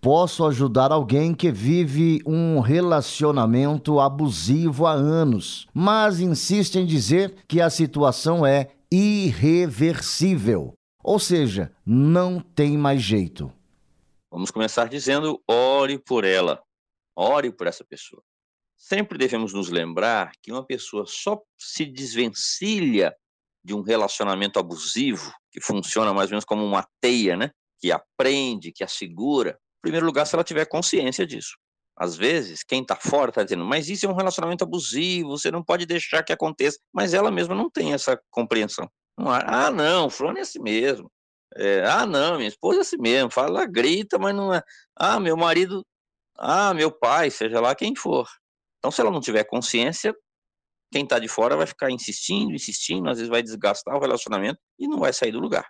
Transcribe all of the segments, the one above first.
posso ajudar alguém que vive um relacionamento abusivo há anos, mas insiste em dizer que a situação é irreversível, ou seja, não tem mais jeito. Vamos começar dizendo: ore por ela, ore por essa pessoa. Sempre devemos nos lembrar que uma pessoa só se desvencilha de um relacionamento abusivo, que funciona mais ou menos como uma teia, né? Que aprende, que assegura, primeiro lugar, se ela tiver consciência disso. Às vezes, quem está fora está dizendo, mas isso é um relacionamento abusivo, você não pode deixar que aconteça. Mas ela mesma não tem essa compreensão. Não, ah, não, fulano é assim mesmo. É, ah, não, minha esposa é assim mesmo. Fala, grita, mas não é. Ah, meu marido. Ah, meu pai, seja lá quem for. Então, se ela não tiver consciência, quem está de fora vai ficar insistindo, insistindo, às vezes vai desgastar o relacionamento e não vai sair do lugar.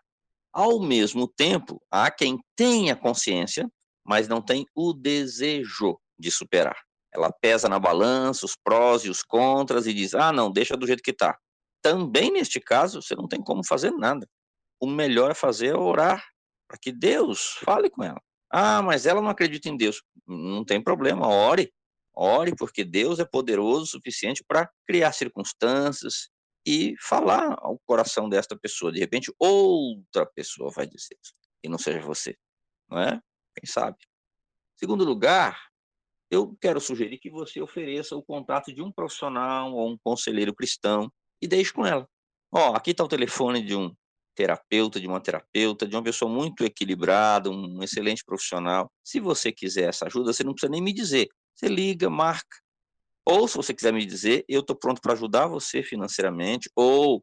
Ao mesmo tempo, há quem tenha consciência mas não tem o desejo de superar. Ela pesa na balança os prós e os contras e diz: ah, não, deixa do jeito que está. Também neste caso, você não tem como fazer nada. O melhor a fazer é orar para que Deus fale com ela. Ah, mas ela não acredita em Deus. Não tem problema, ore. Ore, porque Deus é poderoso o suficiente para criar circunstâncias e falar ao coração desta pessoa. De repente, outra pessoa vai dizer isso, e não seja você. Não é? Quem sabe. Segundo lugar, eu quero sugerir que você ofereça o contato de um profissional ou um conselheiro cristão e deixe com ela. Ó, oh, aqui está o telefone de um terapeuta, de uma terapeuta, de uma pessoa muito equilibrada, um excelente profissional. Se você quiser essa ajuda, você não precisa nem me dizer. Você liga, marca. Ou se você quiser me dizer, eu estou pronto para ajudar você financeiramente, ou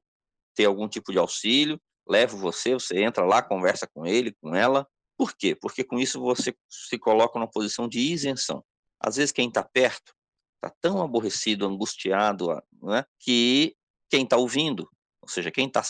ter algum tipo de auxílio, levo você, você entra lá, conversa com ele, com ela, por quê? Porque com isso você se coloca numa posição de isenção. Às vezes quem está perto está tão aborrecido, angustiado, né, que quem está ouvindo, ou seja, quem está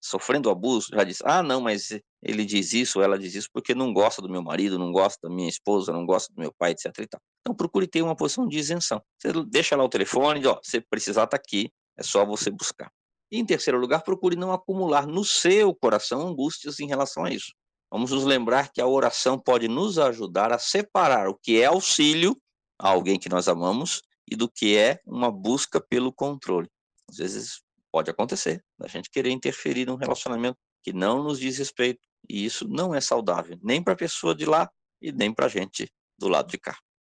sofrendo abuso, já diz: ah, não, mas ele diz isso, ela diz isso porque não gosta do meu marido, não gosta da minha esposa, não gosta do meu pai, etc. Então procure ter uma posição de isenção. Você deixa lá o telefone, ó, se precisar está aqui, é só você buscar. E em terceiro lugar, procure não acumular no seu coração angústias em relação a isso. Vamos nos lembrar que a oração pode nos ajudar a separar o que é auxílio a alguém que nós amamos e do que é uma busca pelo controle. Às vezes pode acontecer, a gente querer interferir num relacionamento que não nos diz respeito, e isso não é saudável, nem para a pessoa de lá e nem para a gente do lado de cá.